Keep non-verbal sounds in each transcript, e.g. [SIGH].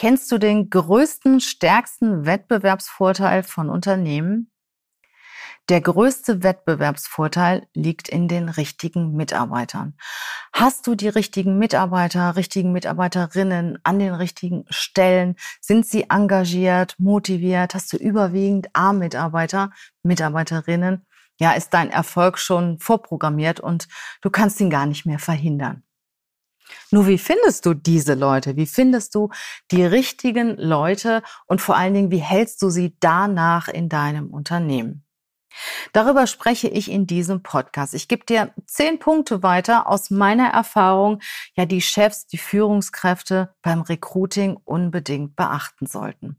Kennst du den größten, stärksten Wettbewerbsvorteil von Unternehmen? Der größte Wettbewerbsvorteil liegt in den richtigen Mitarbeitern. Hast du die richtigen Mitarbeiter, richtigen Mitarbeiterinnen an den richtigen Stellen? Sind sie engagiert, motiviert? Hast du überwiegend A-Mitarbeiter, Mitarbeiterinnen? Ja, ist dein Erfolg schon vorprogrammiert und du kannst ihn gar nicht mehr verhindern. Nur wie findest du diese Leute? Wie findest du die richtigen Leute? Und vor allen Dingen, wie hältst du sie danach in deinem Unternehmen? Darüber spreche ich in diesem Podcast. Ich gebe dir zehn Punkte weiter aus meiner Erfahrung, ja, die Chefs, die Führungskräfte beim Recruiting unbedingt beachten sollten.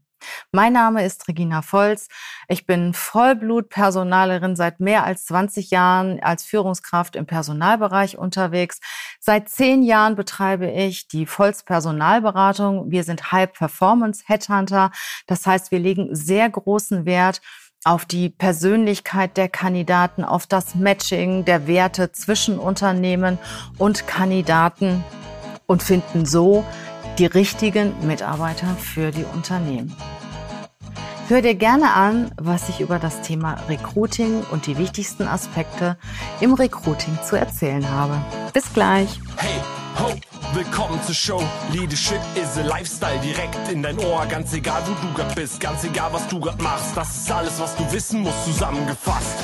Mein Name ist Regina Volz. Ich bin Vollblut-Personalerin seit mehr als 20 Jahren als Führungskraft im Personalbereich unterwegs. Seit zehn Jahren betreibe ich die Volz Personalberatung. Wir sind High Performance Headhunter. Das heißt, wir legen sehr großen Wert auf die Persönlichkeit der Kandidaten, auf das Matching der Werte zwischen Unternehmen und Kandidaten und finden so die richtigen Mitarbeiter für die Unternehmen. Hör dir gerne an, was ich über das Thema Recruiting und die wichtigsten Aspekte im Recruiting zu erzählen habe. Bis gleich. Hey, ho, willkommen zur Show. Leadership is a Lifestyle direkt in dein Ohr. Ganz egal, wo du grad bist, ganz egal, was du grad machst. Das ist alles, was du wissen musst, zusammengefasst.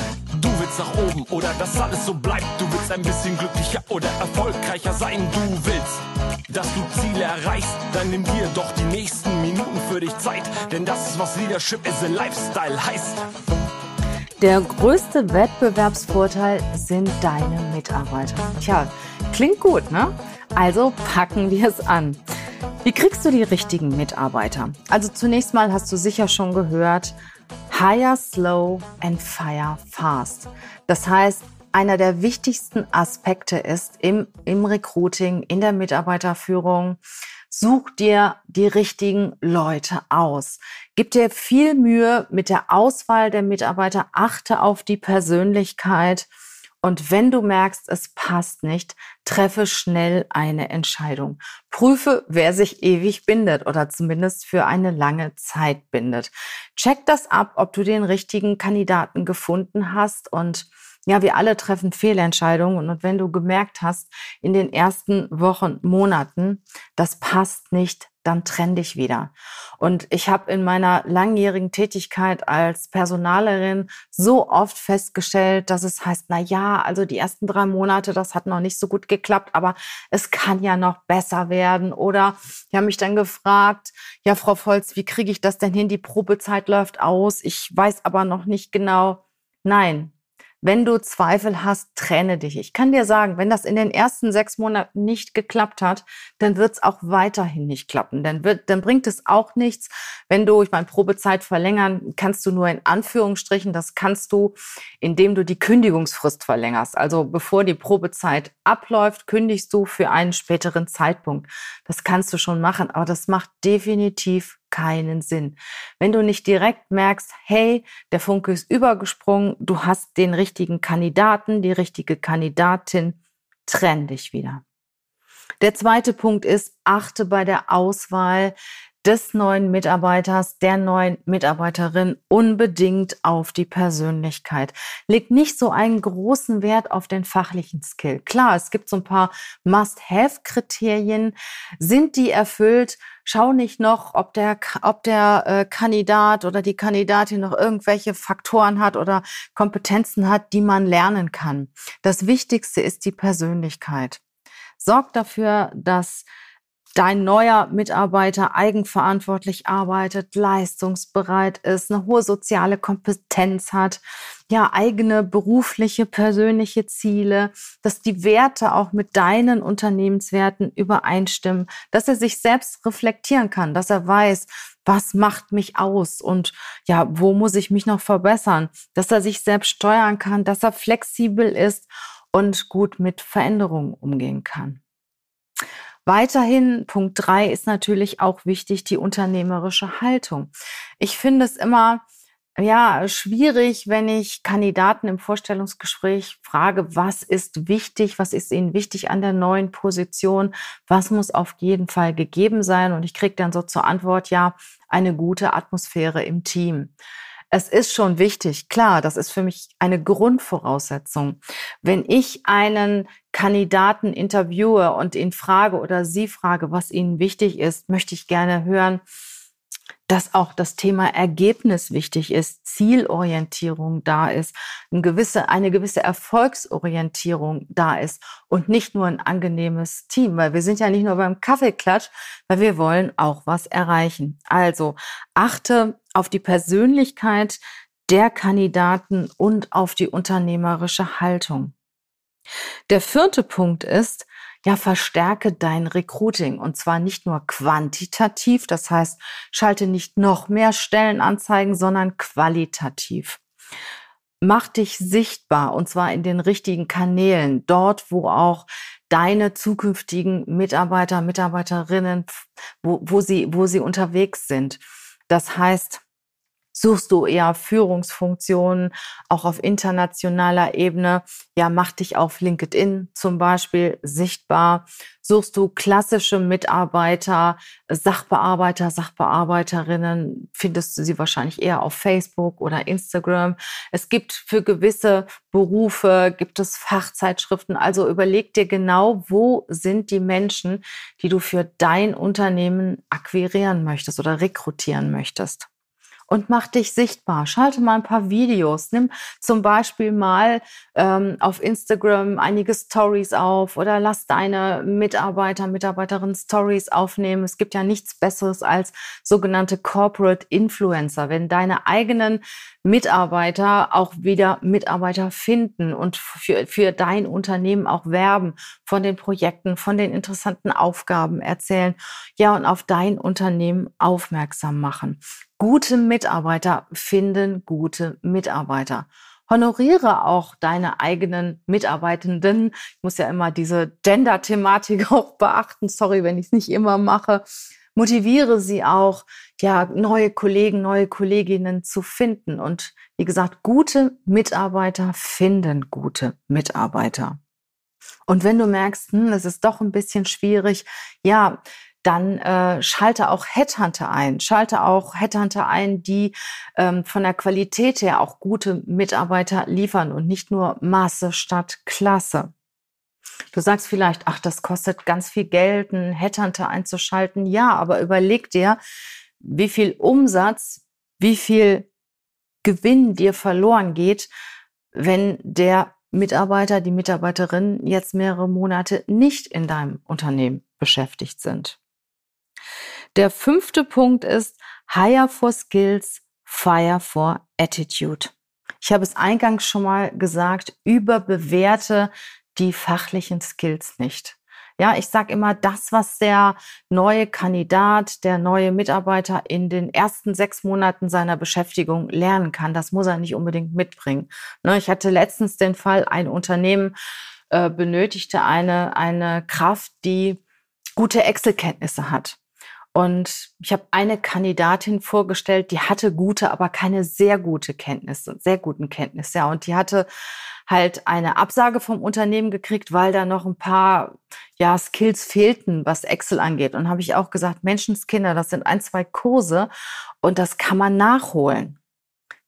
Willst nach oben oder dass alles so bleibt. Du willst ein bisschen glücklicher oder erfolgreicher sein. Du willst dass du Ziele erreichst, dann nimm dir doch die nächsten Minuten für dich Zeit, denn das ist was Leadership is a Lifestyle heißt. Der größte Wettbewerbsvorteil sind deine Mitarbeiter. Tja, klingt gut, ne? Also packen wir es an. Wie kriegst du die richtigen Mitarbeiter? Also zunächst mal hast du sicher schon gehört, hire slow and fire fast. Das heißt, einer der wichtigsten Aspekte ist im, im Recruiting, in der Mitarbeiterführung. Such dir die richtigen Leute aus. Gib dir viel Mühe mit der Auswahl der Mitarbeiter. Achte auf die Persönlichkeit. Und wenn du merkst, es passt nicht, treffe schnell eine Entscheidung. Prüfe, wer sich ewig bindet oder zumindest für eine lange Zeit bindet. Check das ab, ob du den richtigen Kandidaten gefunden hast und ja, wir alle treffen Fehlentscheidungen. Und wenn du gemerkt hast, in den ersten Wochen, Monaten, das passt nicht, dann trenn dich wieder. Und ich habe in meiner langjährigen Tätigkeit als Personalerin so oft festgestellt, dass es heißt, na ja, also die ersten drei Monate, das hat noch nicht so gut geklappt, aber es kann ja noch besser werden. Oder die haben mich dann gefragt, ja, Frau Volz, wie kriege ich das denn hin? Die Probezeit läuft aus. Ich weiß aber noch nicht genau. Nein, wenn du Zweifel hast, trenne dich. Ich kann dir sagen, wenn das in den ersten sechs Monaten nicht geklappt hat, dann wird es auch weiterhin nicht klappen. Dann, wird, dann bringt es auch nichts, wenn du, ich meine, Probezeit verlängern kannst du nur in Anführungsstrichen, das kannst du, indem du die Kündigungsfrist verlängerst. Also bevor die Probezeit abläuft, kündigst du für einen späteren Zeitpunkt. Das kannst du schon machen, aber das macht definitiv keinen Sinn. Wenn du nicht direkt merkst, hey, der Funke ist übergesprungen, du hast den richtigen Kandidaten, die richtige Kandidatin, trenn dich wieder. Der zweite Punkt ist, achte bei der Auswahl des neuen Mitarbeiters, der neuen Mitarbeiterin unbedingt auf die Persönlichkeit. Leg nicht so einen großen Wert auf den fachlichen Skill. Klar, es gibt so ein paar Must-Have-Kriterien. Sind die erfüllt? Schau nicht noch, ob der, ob der äh, Kandidat oder die Kandidatin noch irgendwelche Faktoren hat oder Kompetenzen hat, die man lernen kann. Das Wichtigste ist die Persönlichkeit. Sorg dafür, dass dein neuer Mitarbeiter eigenverantwortlich arbeitet, leistungsbereit ist, eine hohe soziale Kompetenz hat, ja, eigene berufliche, persönliche Ziele, dass die Werte auch mit deinen Unternehmenswerten übereinstimmen, dass er sich selbst reflektieren kann, dass er weiß, was macht mich aus und ja, wo muss ich mich noch verbessern, dass er sich selbst steuern kann, dass er flexibel ist und gut mit Veränderungen umgehen kann. Weiterhin, Punkt drei ist natürlich auch wichtig, die unternehmerische Haltung. Ich finde es immer ja, schwierig, wenn ich Kandidaten im Vorstellungsgespräch frage, was ist wichtig, was ist ihnen wichtig an der neuen Position, was muss auf jeden Fall gegeben sein. Und ich kriege dann so zur Antwort, ja, eine gute Atmosphäre im Team. Es ist schon wichtig, klar, das ist für mich eine Grundvoraussetzung. Wenn ich einen Kandidaten interviewe und ihn frage oder sie frage, was ihnen wichtig ist, möchte ich gerne hören, dass auch das Thema Ergebnis wichtig ist, Zielorientierung da ist, eine gewisse, eine gewisse Erfolgsorientierung da ist und nicht nur ein angenehmes Team, weil wir sind ja nicht nur beim Kaffeeklatsch, weil wir wollen auch was erreichen. Also achte auf die Persönlichkeit der Kandidaten und auf die unternehmerische Haltung. Der vierte Punkt ist, ja, verstärke dein Recruiting und zwar nicht nur quantitativ, das heißt, schalte nicht noch mehr Stellenanzeigen, sondern qualitativ. Mach dich sichtbar und zwar in den richtigen Kanälen, dort, wo auch deine zukünftigen Mitarbeiter, Mitarbeiterinnen, wo, wo sie, wo sie unterwegs sind. Das heißt, Suchst du eher Führungsfunktionen, auch auf internationaler Ebene? Ja, mach dich auf LinkedIn zum Beispiel sichtbar. Suchst du klassische Mitarbeiter, Sachbearbeiter, Sachbearbeiterinnen, findest du sie wahrscheinlich eher auf Facebook oder Instagram. Es gibt für gewisse Berufe, gibt es Fachzeitschriften. Also überleg dir genau, wo sind die Menschen, die du für dein Unternehmen akquirieren möchtest oder rekrutieren möchtest und mach dich sichtbar. Schalte mal ein paar Videos. Nimm zum Beispiel mal ähm, auf Instagram einige Stories auf oder lass deine Mitarbeiter, Mitarbeiterinnen Stories aufnehmen. Es gibt ja nichts Besseres als sogenannte Corporate Influencer. Wenn deine eigenen Mitarbeiter auch wieder Mitarbeiter finden und für, für dein Unternehmen auch werben, von den Projekten, von den interessanten Aufgaben erzählen, ja, und auf dein Unternehmen aufmerksam machen. Gute Mitarbeiter finden gute Mitarbeiter. Honoriere auch deine eigenen Mitarbeitenden. Ich muss ja immer diese Gender-Thematik [LAUGHS] auch beachten. Sorry, wenn ich es nicht immer mache. Motiviere sie auch, ja, neue Kollegen, neue Kolleginnen zu finden. Und wie gesagt, gute Mitarbeiter finden gute Mitarbeiter. Und wenn du merkst, hm, es ist doch ein bisschen schwierig, ja, dann äh, schalte auch Headhunter ein. Schalte auch Headhunter ein, die ähm, von der Qualität her auch gute Mitarbeiter liefern und nicht nur Masse statt Klasse. Du sagst vielleicht, ach, das kostet ganz viel Geld, einen Headhunter einzuschalten. Ja, aber überleg dir, wie viel Umsatz, wie viel Gewinn dir verloren geht, wenn der Mitarbeiter, die Mitarbeiterin jetzt mehrere Monate nicht in deinem Unternehmen beschäftigt sind. Der fünfte Punkt ist Hire for Skills, Fire for Attitude. Ich habe es eingangs schon mal gesagt, überbewerte die fachlichen Skills nicht. Ja, ich sage immer, das, was der neue Kandidat, der neue Mitarbeiter in den ersten sechs Monaten seiner Beschäftigung lernen kann, das muss er nicht unbedingt mitbringen. Ne, ich hatte letztens den Fall, ein Unternehmen äh, benötigte eine, eine Kraft, die gute Excel-Kenntnisse hat. Und ich habe eine Kandidatin vorgestellt, die hatte gute, aber keine sehr gute Kenntnisse, sehr guten Kenntnisse. Ja, und die hatte halt eine Absage vom Unternehmen gekriegt, weil da noch ein paar ja, Skills fehlten, was Excel angeht. Und habe ich auch gesagt, Menschenskinder, das sind ein, zwei Kurse und das kann man nachholen.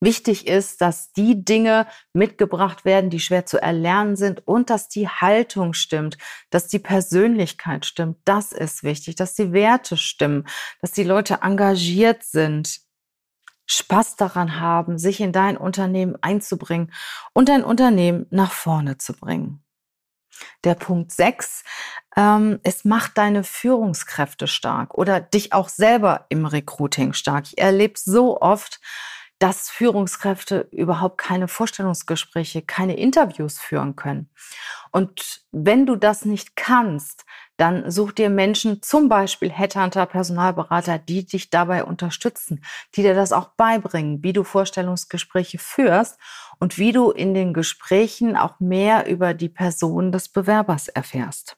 Wichtig ist, dass die Dinge mitgebracht werden, die schwer zu erlernen sind und dass die Haltung stimmt, dass die Persönlichkeit stimmt. Das ist wichtig, dass die Werte stimmen, dass die Leute engagiert sind, Spaß daran haben, sich in dein Unternehmen einzubringen und dein Unternehmen nach vorne zu bringen. Der Punkt 6, ähm, es macht deine Führungskräfte stark oder dich auch selber im Recruiting stark. Ich erlebe so oft, dass Führungskräfte überhaupt keine Vorstellungsgespräche, keine Interviews führen können. Und wenn du das nicht kannst, dann such dir Menschen, zum Beispiel Headhunter, Personalberater, die dich dabei unterstützen, die dir das auch beibringen, wie du Vorstellungsgespräche führst und wie du in den Gesprächen auch mehr über die Person des Bewerbers erfährst.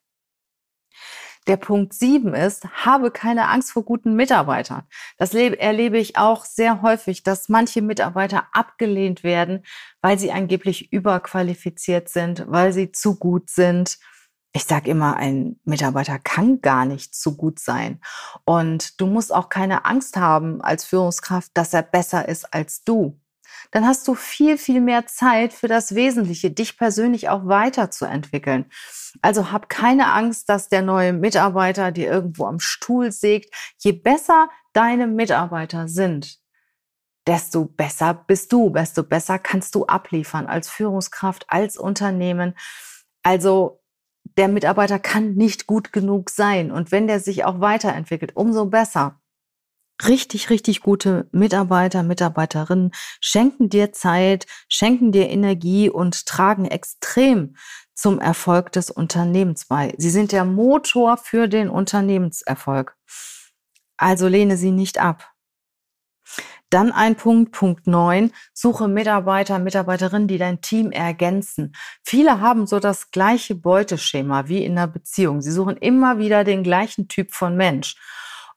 Der Punkt sieben ist, habe keine Angst vor guten Mitarbeitern. Das erlebe ich auch sehr häufig, dass manche Mitarbeiter abgelehnt werden, weil sie angeblich überqualifiziert sind, weil sie zu gut sind. Ich sage immer, ein Mitarbeiter kann gar nicht zu gut sein. Und du musst auch keine Angst haben als Führungskraft, dass er besser ist als du dann hast du viel, viel mehr Zeit für das Wesentliche, dich persönlich auch weiterzuentwickeln. Also hab keine Angst, dass der neue Mitarbeiter dir irgendwo am Stuhl sägt. Je besser deine Mitarbeiter sind, desto besser bist du, desto besser kannst du abliefern als Führungskraft, als Unternehmen. Also der Mitarbeiter kann nicht gut genug sein. Und wenn der sich auch weiterentwickelt, umso besser richtig, richtig gute Mitarbeiter, Mitarbeiterinnen schenken dir Zeit, schenken dir Energie und tragen extrem zum Erfolg des Unternehmens bei. Sie sind der Motor für den Unternehmenserfolg. Also lehne sie nicht ab. Dann ein Punkt, Punkt neun: suche Mitarbeiter, Mitarbeiterinnen, die dein Team ergänzen. Viele haben so das gleiche Beuteschema wie in einer Beziehung. Sie suchen immer wieder den gleichen Typ von Mensch.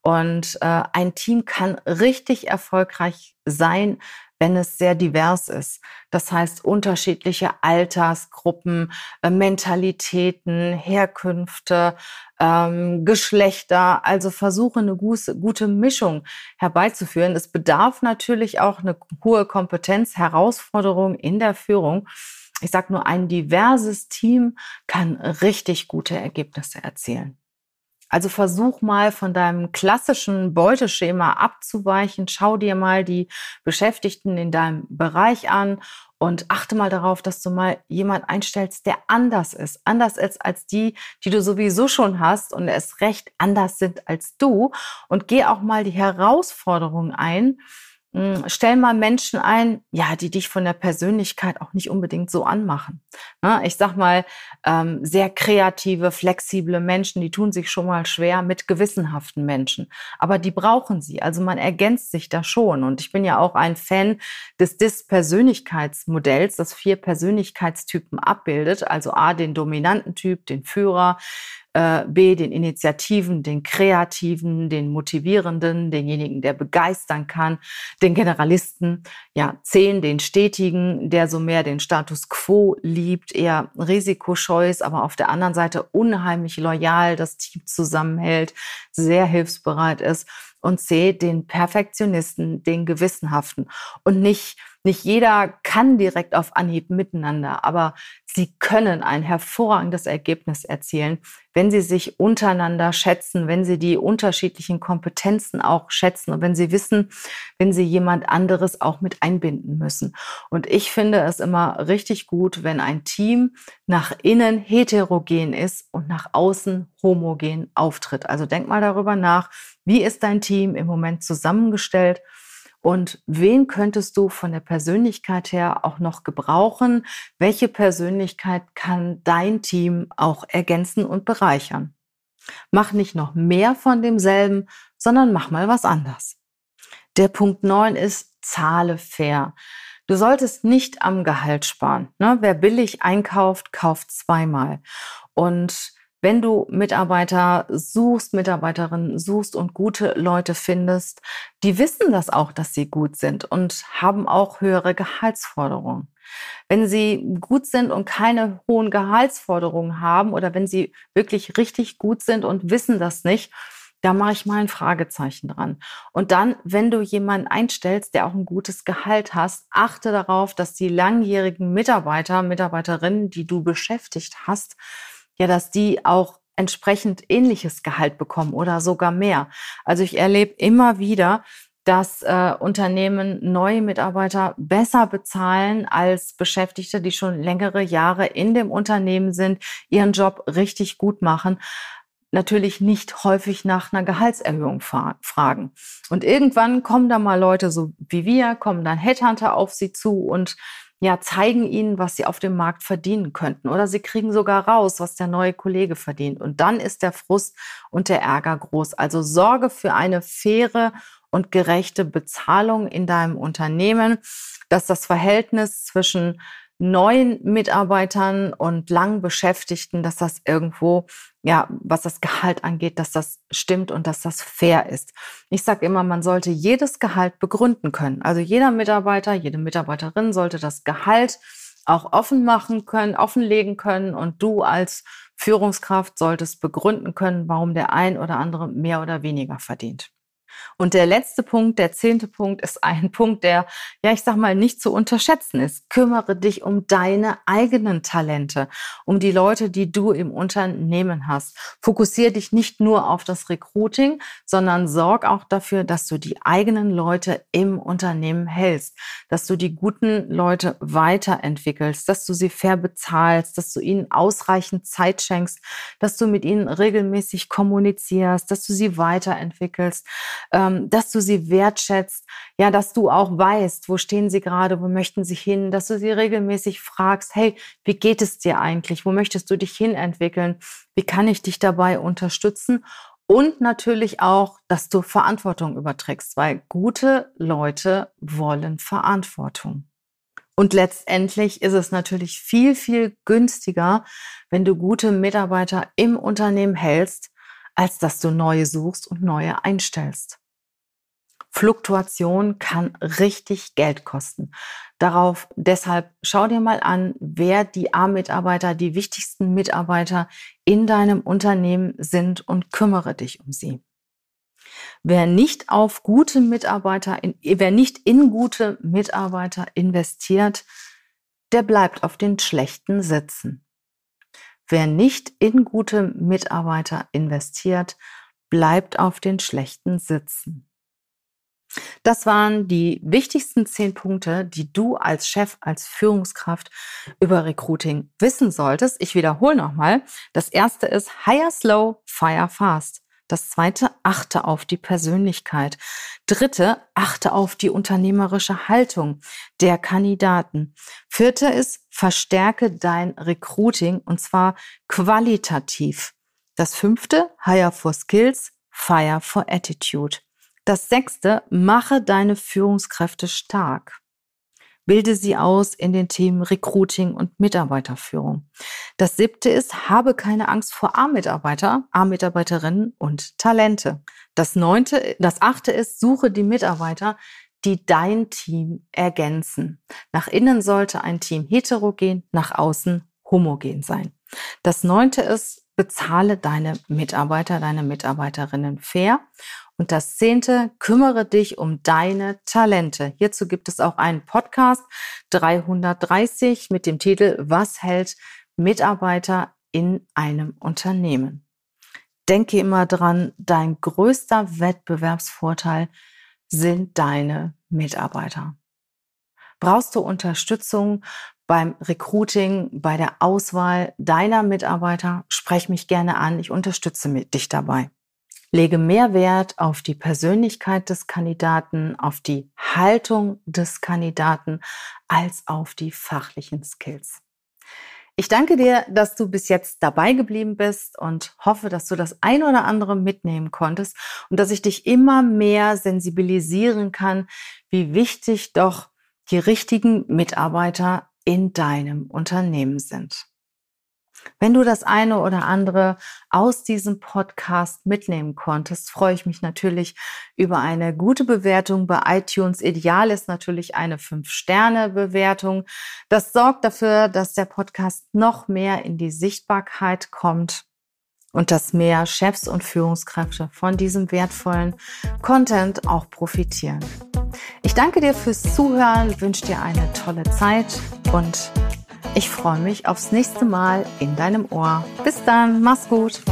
Und äh, ein Team kann richtig erfolgreich sein, wenn es sehr divers ist. Das heißt, unterschiedliche Altersgruppen, äh, Mentalitäten, Herkünfte, ähm, Geschlechter. Also versuche eine gute, gute Mischung herbeizuführen. Es bedarf natürlich auch eine hohe Kompetenz, Herausforderung in der Führung. Ich sage nur, ein diverses Team kann richtig gute Ergebnisse erzielen. Also versuch mal von deinem klassischen Beuteschema abzuweichen. Schau dir mal die Beschäftigten in deinem Bereich an und achte mal darauf, dass du mal jemand einstellst, der anders ist. Anders ist als die, die du sowieso schon hast und es recht anders sind als du. Und geh auch mal die Herausforderungen ein, stell mal Menschen ein, ja, die dich von der Persönlichkeit auch nicht unbedingt so anmachen. Ne, ich sag mal, ähm, sehr kreative, flexible Menschen, die tun sich schon mal schwer mit gewissenhaften Menschen. Aber die brauchen sie. Also man ergänzt sich da schon. Und ich bin ja auch ein Fan des Dis-Persönlichkeitsmodells, das vier Persönlichkeitstypen abbildet. Also A, den dominanten Typ, den Führer, B, den Initiativen, den Kreativen, den Motivierenden, denjenigen, der begeistern kann, den Generalisten, ja, C, den Stetigen, der so mehr den Status quo liebt, eher risikoscheu ist, aber auf der anderen Seite unheimlich loyal das Team zusammenhält, sehr hilfsbereit ist. Und C, den Perfektionisten, den Gewissenhaften. Und nicht nicht jeder kann direkt auf Anhieb miteinander, aber sie können ein hervorragendes Ergebnis erzielen, wenn sie sich untereinander schätzen, wenn sie die unterschiedlichen Kompetenzen auch schätzen und wenn sie wissen, wenn sie jemand anderes auch mit einbinden müssen. Und ich finde es immer richtig gut, wenn ein Team nach innen heterogen ist und nach außen homogen auftritt. Also denk mal darüber nach, wie ist dein Team im Moment zusammengestellt? Und wen könntest du von der Persönlichkeit her auch noch gebrauchen? Welche Persönlichkeit kann dein Team auch ergänzen und bereichern? Mach nicht noch mehr von demselben, sondern mach mal was anders. Der Punkt 9 ist, zahle fair. Du solltest nicht am Gehalt sparen. Ne? Wer billig einkauft, kauft zweimal. Und wenn du Mitarbeiter suchst, Mitarbeiterinnen suchst und gute Leute findest, die wissen das auch, dass sie gut sind und haben auch höhere Gehaltsforderungen. Wenn sie gut sind und keine hohen Gehaltsforderungen haben oder wenn sie wirklich richtig gut sind und wissen das nicht, da mache ich mal ein Fragezeichen dran. Und dann, wenn du jemanden einstellst, der auch ein gutes Gehalt hast, achte darauf, dass die langjährigen Mitarbeiter, Mitarbeiterinnen, die du beschäftigt hast, ja, dass die auch entsprechend ähnliches Gehalt bekommen oder sogar mehr. Also ich erlebe immer wieder, dass äh, Unternehmen neue Mitarbeiter besser bezahlen als Beschäftigte, die schon längere Jahre in dem Unternehmen sind, ihren Job richtig gut machen. Natürlich nicht häufig nach einer Gehaltserhöhung fragen. Und irgendwann kommen da mal Leute so wie wir, kommen dann Headhunter auf sie zu und ja, zeigen ihnen, was sie auf dem Markt verdienen könnten. Oder sie kriegen sogar raus, was der neue Kollege verdient. Und dann ist der Frust und der Ärger groß. Also sorge für eine faire und gerechte Bezahlung in deinem Unternehmen, dass das Verhältnis zwischen neuen Mitarbeitern und lang Beschäftigten, dass das irgendwo ja, was das Gehalt angeht, dass das stimmt und dass das fair ist. Ich sage immer, man sollte jedes Gehalt begründen können. Also jeder Mitarbeiter, jede Mitarbeiterin sollte das Gehalt auch offen machen können, offenlegen können und du als Führungskraft solltest begründen können, warum der ein oder andere mehr oder weniger verdient. Und der letzte Punkt, der zehnte Punkt, ist ein [LAUGHS] Punkt, der, ja, ich sag mal, nicht zu unterschätzen ist. Kümmere dich um deine eigenen Talente, um die Leute, die du im Unternehmen hast. Fokussiere dich nicht nur auf das Recruiting, sondern sorg auch dafür, dass du die eigenen Leute im Unternehmen hältst, dass du die guten Leute weiterentwickelst, dass du sie fair bezahlst, dass du ihnen ausreichend Zeit schenkst, dass du mit ihnen regelmäßig kommunizierst, dass du sie weiterentwickelst, ähm, dass du sie wertschätzt, ja, dass du auch weißt, wo stehen sie gerade, wo möchten sie hin, dass du sie regelmäßig fragst, hey, wie geht es dir eigentlich? Wo möchtest du dich hin entwickeln? Wie kann ich dich dabei unterstützen? Und natürlich auch, dass du Verantwortung überträgst, weil gute Leute wollen Verantwortung. Und letztendlich ist es natürlich viel, viel günstiger, wenn du gute Mitarbeiter im Unternehmen hältst, als dass du neue suchst und neue einstellst. Fluktuation kann richtig Geld kosten. Darauf deshalb schau dir mal an, wer die A-Mitarbeiter, die wichtigsten Mitarbeiter in deinem Unternehmen sind und kümmere dich um sie. Wer nicht auf gute Mitarbeiter, in, wer nicht in gute Mitarbeiter investiert, der bleibt auf den schlechten sitzen. Wer nicht in gute Mitarbeiter investiert, bleibt auf den schlechten sitzen. Das waren die wichtigsten zehn Punkte, die du als Chef, als Führungskraft über Recruiting wissen solltest. Ich wiederhole nochmal. Das erste ist Hire Slow, Fire Fast. Das zweite, achte auf die Persönlichkeit. Dritte, achte auf die unternehmerische Haltung der Kandidaten. Vierte ist, verstärke dein Recruiting und zwar qualitativ. Das fünfte, Hire for Skills, Fire for Attitude. Das sechste, mache deine Führungskräfte stark. Bilde sie aus in den Themen Recruiting und Mitarbeiterführung. Das siebte ist, habe keine Angst vor A-Mitarbeiter, A-Mitarbeiterinnen und Talente. Das neunte, das achte ist, suche die Mitarbeiter, die dein Team ergänzen. Nach innen sollte ein Team heterogen, nach außen homogen sein. Das neunte ist, bezahle deine Mitarbeiter, deine Mitarbeiterinnen fair. Und das zehnte, kümmere dich um deine Talente. Hierzu gibt es auch einen Podcast 330 mit dem Titel Was hält Mitarbeiter in einem Unternehmen? Denke immer dran, dein größter Wettbewerbsvorteil sind deine Mitarbeiter. Brauchst du Unterstützung beim Recruiting, bei der Auswahl deiner Mitarbeiter? Sprech mich gerne an. Ich unterstütze dich dabei. Lege mehr Wert auf die Persönlichkeit des Kandidaten, auf die Haltung des Kandidaten als auf die fachlichen Skills. Ich danke dir, dass du bis jetzt dabei geblieben bist und hoffe, dass du das ein oder andere mitnehmen konntest und dass ich dich immer mehr sensibilisieren kann, wie wichtig doch die richtigen Mitarbeiter in deinem Unternehmen sind. Wenn du das eine oder andere aus diesem Podcast mitnehmen konntest, freue ich mich natürlich über eine gute Bewertung bei iTunes. Ideal ist natürlich eine 5-Sterne-Bewertung. Das sorgt dafür, dass der Podcast noch mehr in die Sichtbarkeit kommt und dass mehr Chefs und Führungskräfte von diesem wertvollen Content auch profitieren. Ich danke dir fürs Zuhören, wünsche dir eine tolle Zeit und ich freue mich aufs nächste Mal in deinem Ohr. Bis dann, mach's gut.